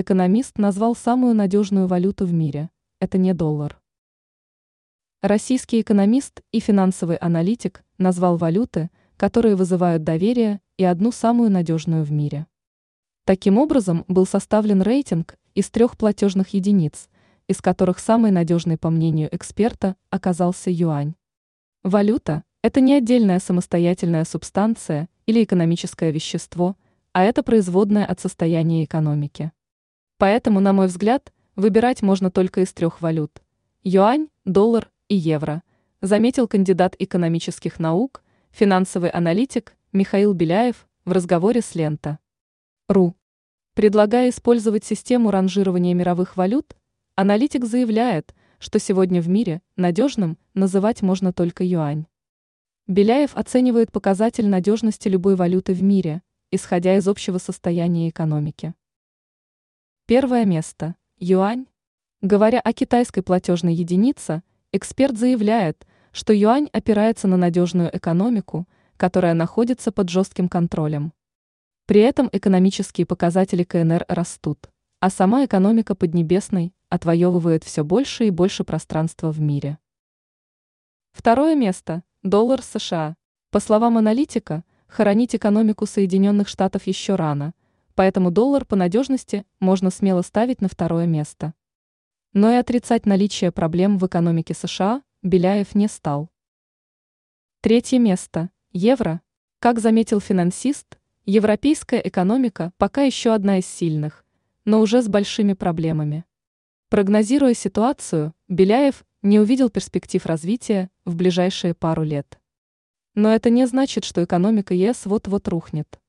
экономист назвал самую надежную валюту в мире. Это не доллар. Российский экономист и финансовый аналитик назвал валюты, которые вызывают доверие и одну самую надежную в мире. Таким образом, был составлен рейтинг из трех платежных единиц, из которых самой надежной, по мнению эксперта, оказался юань. Валюта – это не отдельная самостоятельная субстанция или экономическое вещество, а это производное от состояния экономики. Поэтому, на мой взгляд, выбирать можно только из трех валют – юань, доллар и евро, заметил кандидат экономических наук, финансовый аналитик Михаил Беляев в разговоре с Лента. РУ. Предлагая использовать систему ранжирования мировых валют, аналитик заявляет, что сегодня в мире надежным называть можно только юань. Беляев оценивает показатель надежности любой валюты в мире, исходя из общего состояния экономики. Первое место – юань. Говоря о китайской платежной единице, Эксперт заявляет, что юань опирается на надежную экономику, которая находится под жестким контролем. При этом экономические показатели КНР растут, а сама экономика Поднебесной отвоевывает все больше и больше пространства в мире. Второе место – доллар США. По словам аналитика, хоронить экономику Соединенных Штатов еще рано, поэтому доллар по надежности можно смело ставить на второе место. Но и отрицать наличие проблем в экономике США Беляев не стал. Третье место. Евро. Как заметил финансист, европейская экономика пока еще одна из сильных, но уже с большими проблемами. Прогнозируя ситуацию, Беляев не увидел перспектив развития в ближайшие пару лет. Но это не значит, что экономика ЕС вот-вот рухнет.